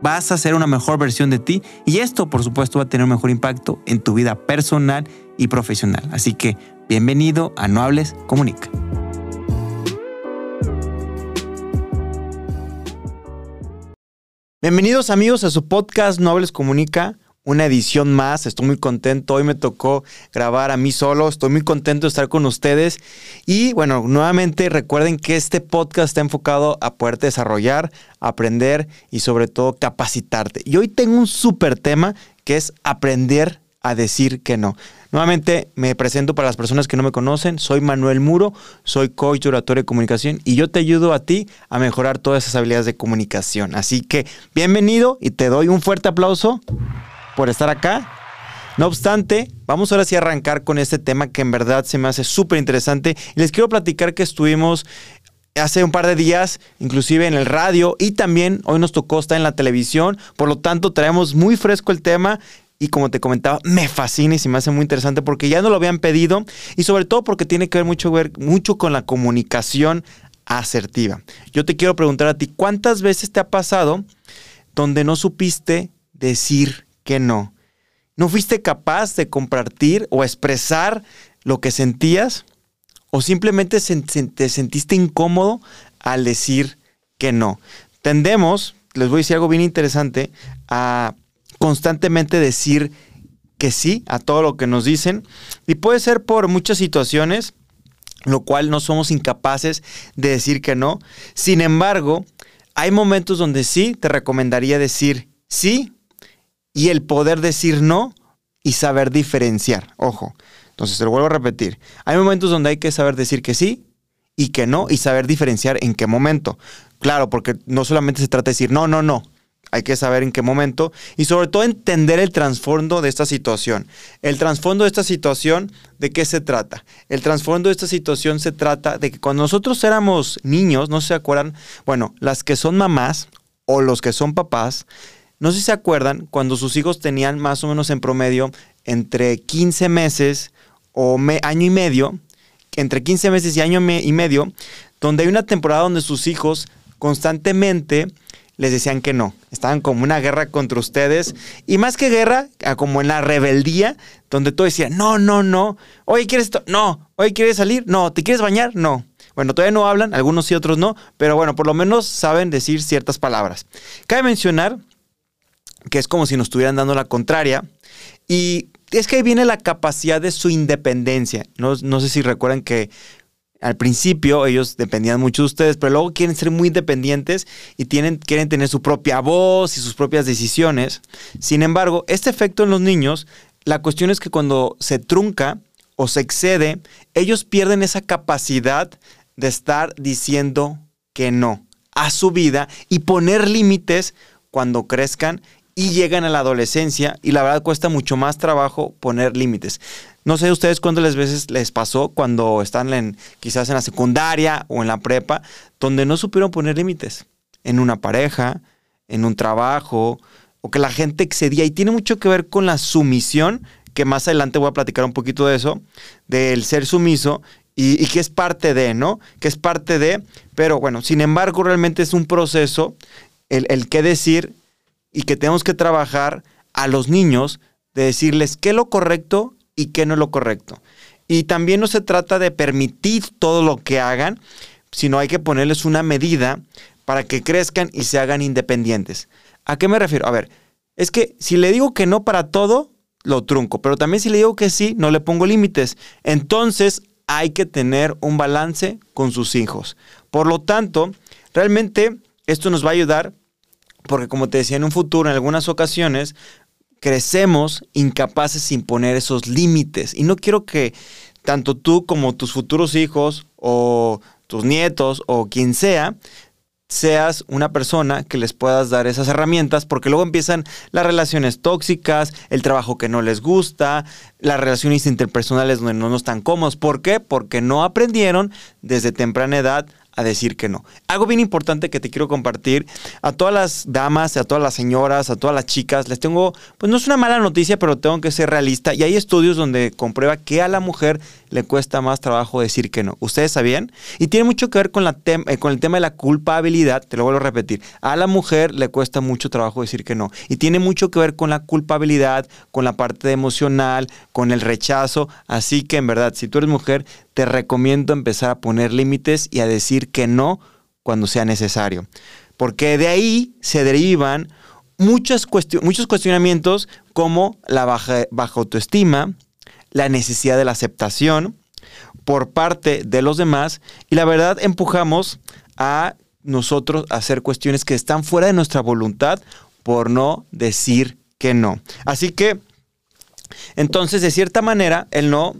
vas a ser una mejor versión de ti y esto por supuesto va a tener un mejor impacto en tu vida personal y profesional. Así que bienvenido a No Hables, Comunica. Bienvenidos amigos a su podcast No Hables Comunica una edición más. Estoy muy contento. Hoy me tocó grabar a mí solo. Estoy muy contento de estar con ustedes. Y bueno, nuevamente recuerden que este podcast está enfocado a poder desarrollar, aprender y sobre todo capacitarte. Y hoy tengo un súper tema que es aprender a decir que no. Nuevamente me presento para las personas que no me conocen. Soy Manuel Muro, soy coach de oratoria comunicación y yo te ayudo a ti a mejorar todas esas habilidades de comunicación. Así que bienvenido y te doy un fuerte aplauso por estar acá. No obstante, vamos ahora sí a arrancar con este tema que en verdad se me hace súper interesante. Les quiero platicar que estuvimos hace un par de días, inclusive en el radio, y también hoy nos tocó estar en la televisión. Por lo tanto, traemos muy fresco el tema. Y como te comentaba, me fascina y se me hace muy interesante porque ya no lo habían pedido y sobre todo porque tiene que ver mucho, ver mucho con la comunicación asertiva. Yo te quiero preguntar a ti, ¿cuántas veces te ha pasado donde no supiste decir que no? ¿No fuiste capaz de compartir o expresar lo que sentías? ¿O simplemente te sentiste incómodo al decir que no? Tendemos, les voy a decir algo bien interesante, a constantemente decir que sí a todo lo que nos dicen. Y puede ser por muchas situaciones, lo cual no somos incapaces de decir que no. Sin embargo, hay momentos donde sí te recomendaría decir sí y el poder decir no y saber diferenciar. Ojo, entonces te lo vuelvo a repetir. Hay momentos donde hay que saber decir que sí y que no y saber diferenciar en qué momento. Claro, porque no solamente se trata de decir no, no, no. Hay que saber en qué momento y sobre todo entender el trasfondo de esta situación. El trasfondo de esta situación, ¿de qué se trata? El trasfondo de esta situación se trata de que cuando nosotros éramos niños, no se acuerdan, bueno, las que son mamás o los que son papás, no sé si se acuerdan cuando sus hijos tenían más o menos en promedio entre 15 meses o año y medio, entre 15 meses y año y medio, donde hay una temporada donde sus hijos constantemente les decían que no. Estaban como una guerra contra ustedes. Y más que guerra, como en la rebeldía, donde todo decía, no, no, no. Oye, ¿quieres esto? No. Oye, ¿quieres salir? No. ¿Te quieres bañar? No. Bueno, todavía no hablan, algunos sí, otros no. Pero bueno, por lo menos saben decir ciertas palabras. Cabe mencionar que es como si nos estuvieran dando la contraria. Y es que ahí viene la capacidad de su independencia. No, sé si recuerdan que al principio ellos dependían mucho de ustedes, pero luego quieren ser muy independientes y tienen, quieren tener su propia voz y sus propias decisiones. Sin embargo, este efecto en los niños, la cuestión es que cuando se trunca o se excede, ellos pierden esa capacidad de estar diciendo que no a su vida y poner límites cuando crezcan y llegan a la adolescencia y la verdad cuesta mucho más trabajo poner límites. No sé ustedes cuántas veces les pasó cuando están en, quizás en la secundaria o en la prepa, donde no supieron poner límites en una pareja, en un trabajo, o que la gente excedía. Y tiene mucho que ver con la sumisión, que más adelante voy a platicar un poquito de eso, del ser sumiso y, que es parte de, ¿no? Que es parte de, pero bueno, sin embargo, realmente es un proceso el, el qué decir y que tenemos que trabajar a los niños de decirles qué es lo correcto y qué no es lo correcto. Y también no se trata de permitir todo lo que hagan, sino hay que ponerles una medida para que crezcan y se hagan independientes. ¿A qué me refiero? A ver, es que si le digo que no para todo, lo trunco, pero también si le digo que sí, no le pongo límites. Entonces hay que tener un balance con sus hijos. Por lo tanto, realmente esto nos va a ayudar porque como te decía en un futuro, en algunas ocasiones, crecemos incapaces sin poner esos límites. Y no quiero que tanto tú como tus futuros hijos o tus nietos o quien sea seas una persona que les puedas dar esas herramientas, porque luego empiezan las relaciones tóxicas, el trabajo que no les gusta, las relaciones interpersonales donde no, no están cómodos. ¿Por qué? Porque no aprendieron desde temprana edad a decir que no. Algo bien importante que te quiero compartir a todas las damas, a todas las señoras, a todas las chicas, les tengo, pues no es una mala noticia, pero tengo que ser realista y hay estudios donde comprueba que a la mujer le cuesta más trabajo decir que no. ¿Ustedes sabían? Y tiene mucho que ver con, la eh, con el tema de la culpabilidad, te lo vuelvo a repetir. A la mujer le cuesta mucho trabajo decir que no. Y tiene mucho que ver con la culpabilidad, con la parte emocional, con el rechazo. Así que en verdad, si tú eres mujer, te recomiendo empezar a poner límites y a decir que no cuando sea necesario. Porque de ahí se derivan muchos cuestionamientos como la baja, baja autoestima, la necesidad de la aceptación por parte de los demás y la verdad empujamos a nosotros a hacer cuestiones que están fuera de nuestra voluntad por no decir que no. Así que, entonces, de cierta manera, el no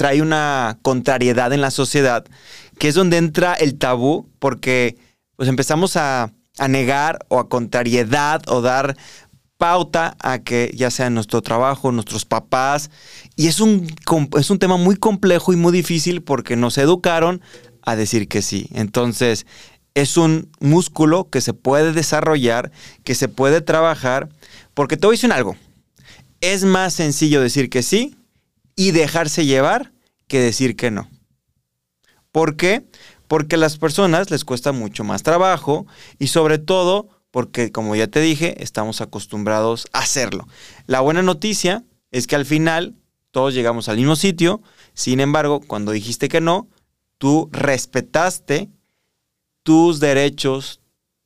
trae una contrariedad en la sociedad, que es donde entra el tabú, porque pues empezamos a, a negar o a contrariedad o dar pauta a que ya sea nuestro trabajo, nuestros papás, y es un, es un tema muy complejo y muy difícil porque nos educaron a decir que sí. Entonces, es un músculo que se puede desarrollar, que se puede trabajar, porque te voy a decir algo. Es más sencillo decir que sí y dejarse llevar que decir que no. ¿Por qué? Porque a las personas les cuesta mucho más trabajo y sobre todo porque como ya te dije, estamos acostumbrados a hacerlo. La buena noticia es que al final todos llegamos al mismo sitio, sin embargo, cuando dijiste que no, tú respetaste tus derechos,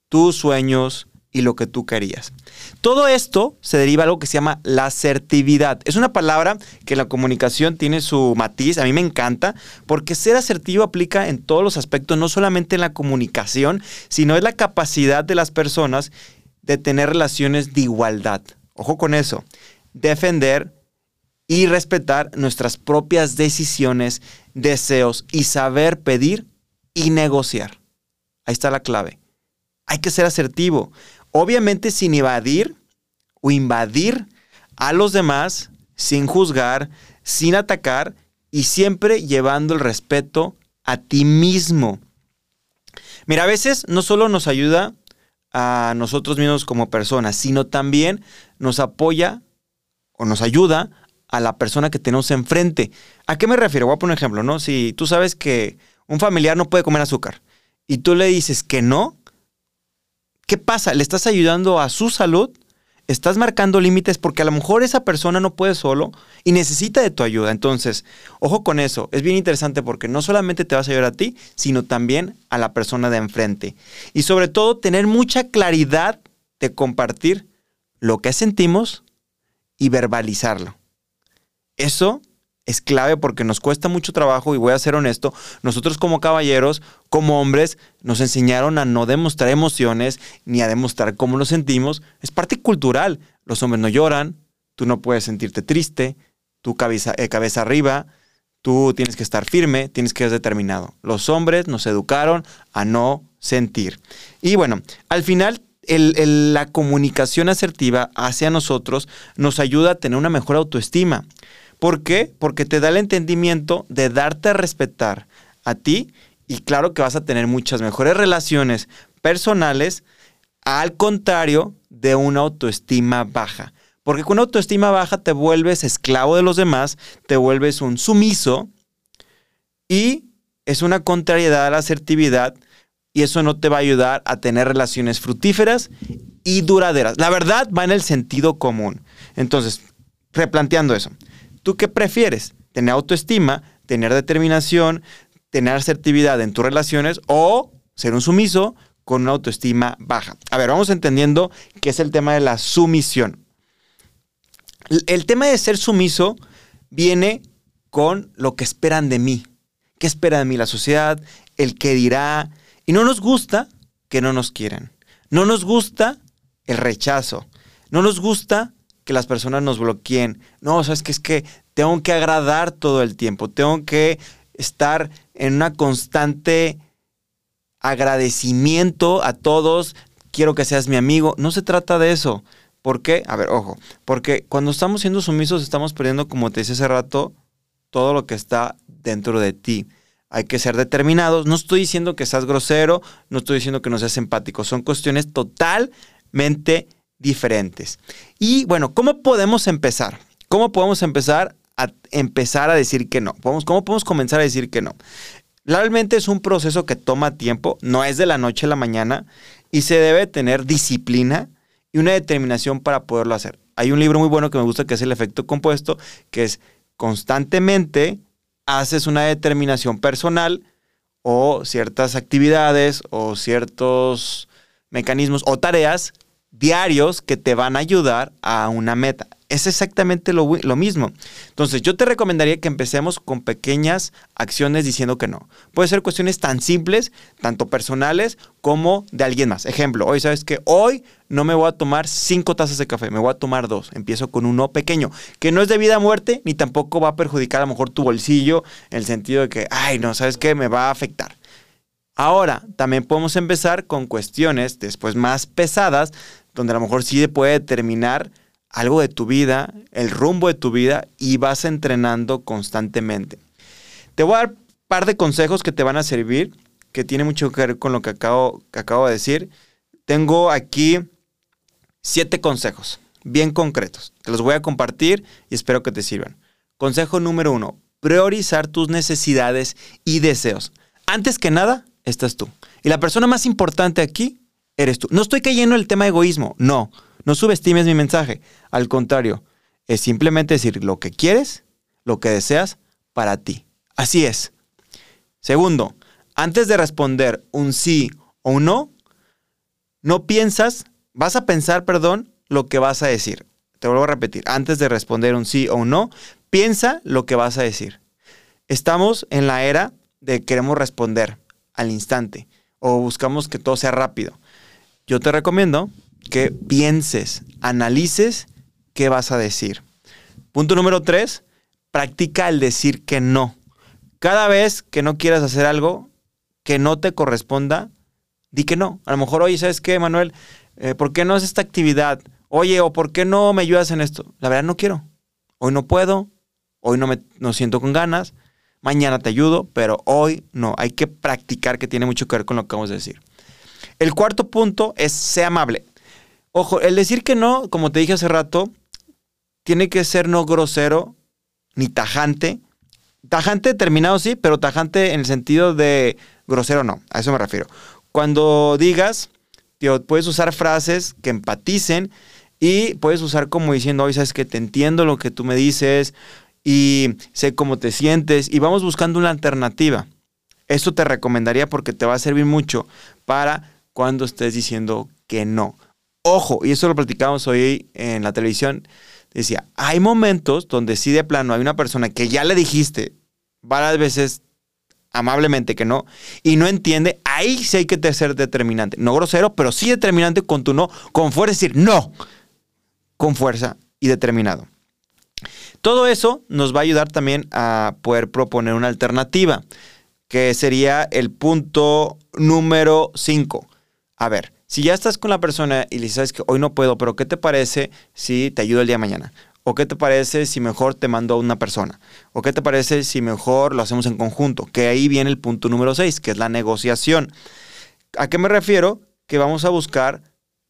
tus sueños, y lo que tú querías. Todo esto se deriva de algo que se llama la asertividad. Es una palabra que la comunicación tiene su matiz, a mí me encanta, porque ser asertivo aplica en todos los aspectos, no solamente en la comunicación, sino es la capacidad de las personas de tener relaciones de igualdad. Ojo con eso, defender y respetar nuestras propias decisiones, deseos y saber pedir y negociar. Ahí está la clave. Hay que ser asertivo obviamente sin invadir o invadir a los demás, sin juzgar, sin atacar y siempre llevando el respeto a ti mismo. Mira, a veces no solo nos ayuda a nosotros mismos como personas, sino también nos apoya o nos ayuda a la persona que tenemos enfrente. ¿A qué me refiero? Voy a poner un ejemplo, ¿no? Si tú sabes que un familiar no puede comer azúcar y tú le dices que no, ¿qué pasa? ¿Le estás ayudando a su salud? Estás marcando límites porque a lo mejor esa persona no puede solo y necesita de tu ayuda. Entonces, ojo con eso. Es bien interesante porque no solamente te vas a ayudar a ti, sino también a la persona de enfrente. Y sobre todo, tener mucha claridad de compartir lo que sentimos y verbalizarlo. Eso es clave porque nos cuesta mucho trabajo y voy a ser honesto, nosotros como caballeros, como hombres, nos enseñaron a no demostrar emociones ni a demostrar cómo nos sentimos. Es parte cultural. Los hombres no lloran, tú no puedes sentirte triste, tu cabeza, eh, cabeza arriba, tú tienes que estar firme, tienes que ser determinado. Los hombres nos educaron a no sentir. Y bueno, al final la comunicación asertiva hacia nosotros nos ayuda a tener una mejor autoestima. ¿Por qué? Porque te da el entendimiento de darte a respetar a ti y claro que vas a tener muchas mejores relaciones personales al contrario de una autoestima baja. Porque con una autoestima baja te vuelves esclavo de los demás, te vuelves un sumiso y es una contrariedad a la asertividad y eso no te va a ayudar a tener relaciones fructíferas y duraderas. La verdad va en el sentido común. Entonces, replanteando eso, ¿Tú qué prefieres? ¿Tener autoestima, tener determinación, tener asertividad en tus relaciones o ser un sumiso con una autoestima baja? A ver, vamos entendiendo qué es el tema de la sumisión. El tema de ser sumiso viene con lo que esperan de mí. ¿Qué espera de mí la sociedad? El que dirá. Y no nos gusta que no nos quieran. No nos gusta el rechazo. No nos gusta que las personas nos bloqueen. No, o sea, es que es que tengo que agradar todo el tiempo, tengo que estar en una constante agradecimiento a todos, quiero que seas mi amigo. No se trata de eso. ¿Por qué? A ver, ojo, porque cuando estamos siendo sumisos estamos perdiendo, como te decía hace rato, todo lo que está dentro de ti. Hay que ser determinados. No estoy diciendo que seas grosero, no estoy diciendo que no seas empático. Son cuestiones totalmente diferentes. Y bueno, ¿cómo podemos empezar? ¿Cómo podemos empezar a empezar a decir que no? ¿Cómo podemos comenzar a decir que no? Realmente es un proceso que toma tiempo, no es de la noche a la mañana y se debe tener disciplina y una determinación para poderlo hacer. Hay un libro muy bueno que me gusta que es El efecto compuesto, que es constantemente haces una determinación personal o ciertas actividades o ciertos mecanismos o tareas diarios que te van a ayudar a una meta. Es exactamente lo, mismo. Entonces, yo te recomendaría que empecemos con pequeñas acciones diciendo que no. Puede ser cuestiones tan simples, tanto personales como de alguien más. Ejemplo, hoy sabes que hoy no me voy a tomar cinco tazas de café, me voy a tomar dos. Empiezo con uno pequeño, que no es de vida a muerte, ni tampoco va a perjudicar a lo mejor tu bolsillo, en el sentido de que, ay, no, sabes qué, me va a afectar. Ahora, también podemos empezar con cuestiones después más pesadas, donde a lo mejor sí puede determinar algo de tu vida, el rumbo de tu vida y vas entrenando constantemente. Te voy a dar un par de consejos que te van a servir, que tiene mucho que ver con lo que acabo, que acabo de decir. Tengo aquí siete consejos bien concretos. Te los voy a compartir y espero que te sirvan. Consejo número uno, priorizar tus necesidades y deseos. Antes que nada, estás tú. Y la persona más importante aquí eres tú. No estoy cayendo en el tema de egoísmo, no. No subestimes mi mensaje. Al contrario, es simplemente decir lo que quieres, lo que deseas para ti. Así es. Segundo, antes de responder un sí o un no, no piensas, vas a pensar, perdón, lo que vas a decir. Te vuelvo a repetir, antes de responder un sí o un no, piensa lo que vas a decir. Estamos en la era de queremos responder al instante o buscamos que todo sea rápido. Yo te recomiendo que pienses, analices qué vas a decir. Punto número tres, practica el decir que no. Cada vez que no quieras hacer algo que no te corresponda, di que no. A lo mejor, oye, ¿sabes qué, Manuel? Eh, ¿Por qué no es esta actividad? Oye, ¿o por qué no me ayudas en esto? La verdad no quiero. Hoy no puedo, hoy no me no siento con ganas, mañana te ayudo, pero hoy no. Hay que practicar que tiene mucho que ver con lo que vamos a decir. El cuarto punto es ser amable. Ojo, el decir que no, como te dije hace rato, tiene que ser no grosero ni tajante. Tajante determinado sí, pero tajante en el sentido de grosero no. A eso me refiero. Cuando digas, puedes usar frases que empaticen y puedes usar como diciendo, oye, sabes que te entiendo lo que tú me dices y sé cómo te sientes y vamos buscando una alternativa. Esto te recomendaría porque te va a servir mucho para cuando estés diciendo que no. Ojo, y eso lo platicamos hoy en la televisión, decía, hay momentos donde sí de plano hay una persona que ya le dijiste varias veces amablemente que no y no entiende, ahí sí hay que ser determinante, no grosero, pero sí determinante con tu no, con fuerza, decir no, con fuerza y determinado. Todo eso nos va a ayudar también a poder proponer una alternativa, que sería el punto número 5. A ver, si ya estás con la persona y le dices que hoy no puedo, pero ¿qué te parece si te ayudo el día de mañana? ¿O qué te parece si mejor te mando a una persona? ¿O qué te parece si mejor lo hacemos en conjunto? Que ahí viene el punto número 6, que es la negociación. ¿A qué me refiero? Que vamos a buscar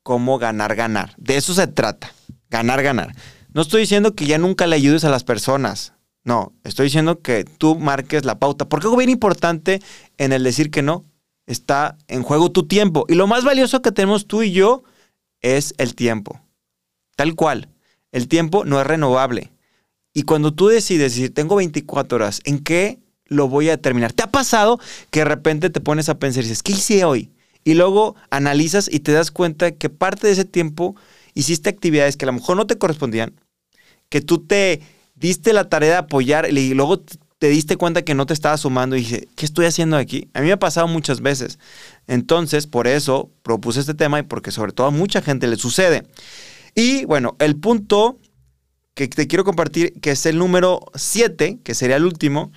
cómo ganar, ganar. De eso se trata. Ganar, ganar. No estoy diciendo que ya nunca le ayudes a las personas. No, estoy diciendo que tú marques la pauta. Porque algo bien importante en el decir que no está en juego tu tiempo. Y lo más valioso que tenemos tú y yo es el tiempo. Tal cual. El tiempo no es renovable. Y cuando tú decides decir, tengo 24 horas, ¿en qué lo voy a terminar? ¿Te ha pasado que de repente te pones a pensar y dices, ¿qué hice hoy? Y luego analizas y te das cuenta que parte de ese tiempo hiciste actividades que a lo mejor no te correspondían, que tú te diste la tarea de apoyar y luego te diste cuenta que no te estaba sumando y dije, ¿qué estoy haciendo aquí? A mí me ha pasado muchas veces. Entonces, por eso propuse este tema y porque sobre todo a mucha gente le sucede. Y bueno, el punto que te quiero compartir, que es el número 7, que sería el último,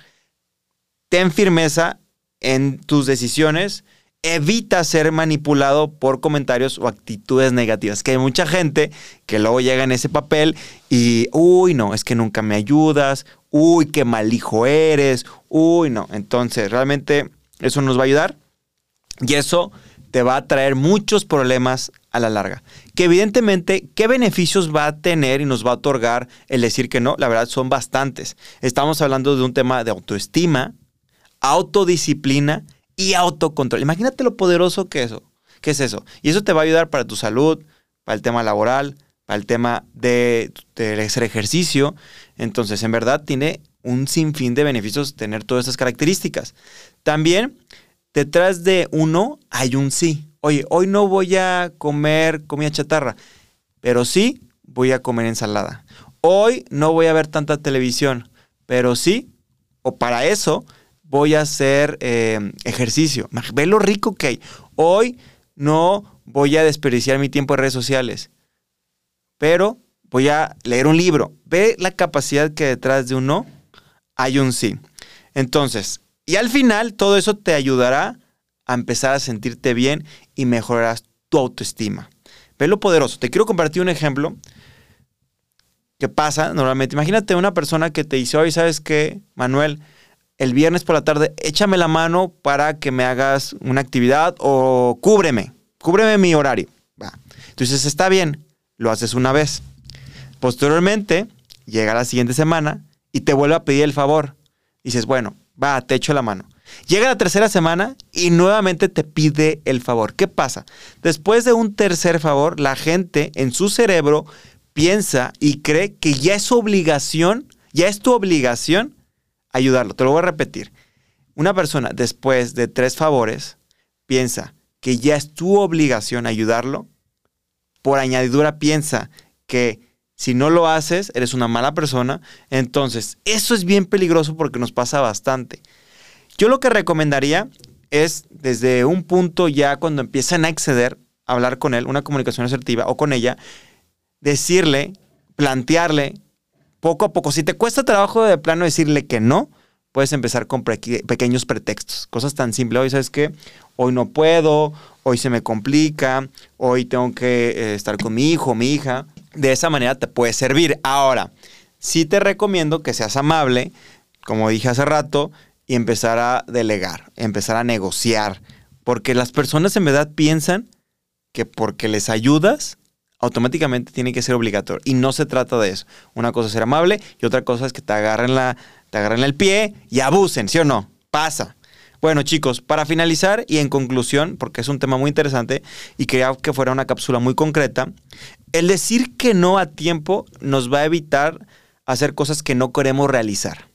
ten firmeza en tus decisiones evita ser manipulado por comentarios o actitudes negativas. Que hay mucha gente que luego llega en ese papel y, uy, no, es que nunca me ayudas, uy, qué mal hijo eres, uy, no. Entonces, realmente eso nos va a ayudar y eso te va a traer muchos problemas a la larga. Que evidentemente, ¿qué beneficios va a tener y nos va a otorgar el decir que no? La verdad son bastantes. Estamos hablando de un tema de autoestima, autodisciplina y autocontrol. Imagínate lo poderoso que, eso, que es eso. Y eso te va a ayudar para tu salud, para el tema laboral, para el tema de, de hacer ejercicio. Entonces, en verdad, tiene un sinfín de beneficios tener todas esas características. También, detrás de uno hay un sí. Oye, hoy no voy a comer comida chatarra, pero sí voy a comer ensalada. Hoy no voy a ver tanta televisión, pero sí, o para eso, voy a hacer eh, ejercicio. Ve lo rico que hay. Hoy no voy a desperdiciar mi tiempo en redes sociales, pero voy a leer un libro. Ve la capacidad que detrás de un no hay un sí. Entonces, y al final todo eso te ayudará a empezar a sentirte bien y mejorarás tu autoestima. Ve lo poderoso. Te quiero compartir un ejemplo que pasa normalmente. Imagínate una persona que te dice, oye, ¿sabes qué, Manuel? el viernes por la tarde, échame la mano para que me hagas una actividad o cúbreme, cúbreme mi horario. Entonces está bien, lo haces una vez. Posteriormente, llega la siguiente semana y te vuelve a pedir el favor. Dices, bueno, va, te echo la mano. Llega la tercera semana y nuevamente te pide el favor. ¿Qué pasa? Después de un tercer favor, la gente en su cerebro piensa y cree que ya es su obligación, ya es tu obligación ayudarlo. Te lo voy a repetir. Una persona después de tres favores piensa que ya es tu obligación ayudarlo. Por añadidura piensa que si no lo haces, eres una mala persona. Entonces, eso es bien peligroso porque nos pasa bastante. Yo lo que recomendaría es desde un punto ya cuando empiezan a exceder, hablar con él, una comunicación asertiva o con ella, decirle, plantearle poco a poco. Si te cuesta trabajo de plano decirle que no, puedes empezar con pequeños pretextos. Cosas tan simples. Hoy, ¿sabes qué? Hoy no puedo, hoy se me complica, hoy tengo que eh, estar con mi hijo, mi hija. De esa manera te puede servir. Ahora, sí te recomiendo que seas amable, como dije hace rato, y empezar a delegar, empezar a negociar. Porque las personas en verdad piensan que porque les ayudas, automáticamente tiene que ser obligatorio. Y no se trata de eso. Una cosa es ser amable y otra cosa es que te agarren, la, te agarren el pie y abusen, ¿sí o no? Pasa. Bueno, chicos, para finalizar y en conclusión, porque es un tema muy interesante y quería que fuera una cápsula muy concreta, el decir que no a tiempo nos va a evitar hacer cosas que no queremos realizar.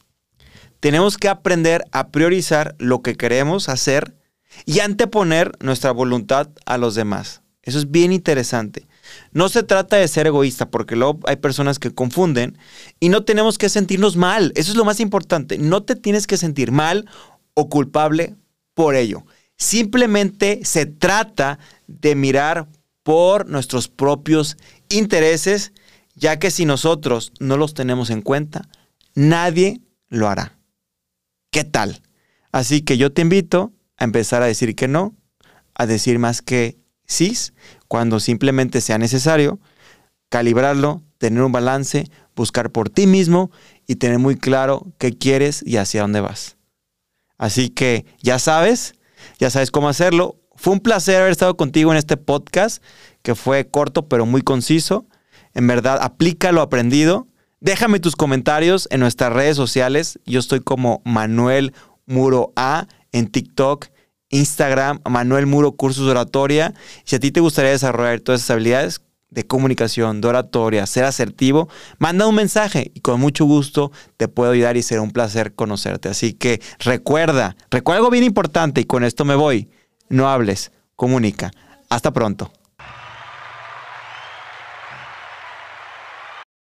Tenemos que aprender a priorizar lo que queremos hacer y anteponer nuestra voluntad a los demás. Eso es bien interesante. No se trata de ser egoísta, porque luego hay personas que confunden y no tenemos que sentirnos mal. Eso es lo más importante. No te tienes que sentir mal o culpable por ello. Simplemente se trata de mirar por nuestros propios intereses, ya que si nosotros no los tenemos en cuenta, nadie lo hará. ¿Qué tal? Así que yo te invito a empezar a decir que no, a decir más que sí, cuando simplemente sea necesario, calibrarlo, tener un balance, buscar por ti mismo y tener muy claro qué quieres y hacia dónde vas. Así que ya sabes, ya sabes cómo hacerlo. Fue un placer haber estado contigo en este podcast que fue corto pero muy conciso. En verdad, aplica lo aprendido. Déjame tus comentarios en nuestras redes sociales. Yo estoy como Manuel Muro A en TikTok, Instagram, Manuel Muro Cursos de Oratoria. Si a ti te gustaría desarrollar todas esas habilidades de comunicación, de oratoria, ser asertivo, manda un mensaje y con mucho gusto te puedo ayudar y será un placer conocerte. Así que recuerda, recuerda algo bien importante y con esto me voy. No hables, comunica. Hasta pronto.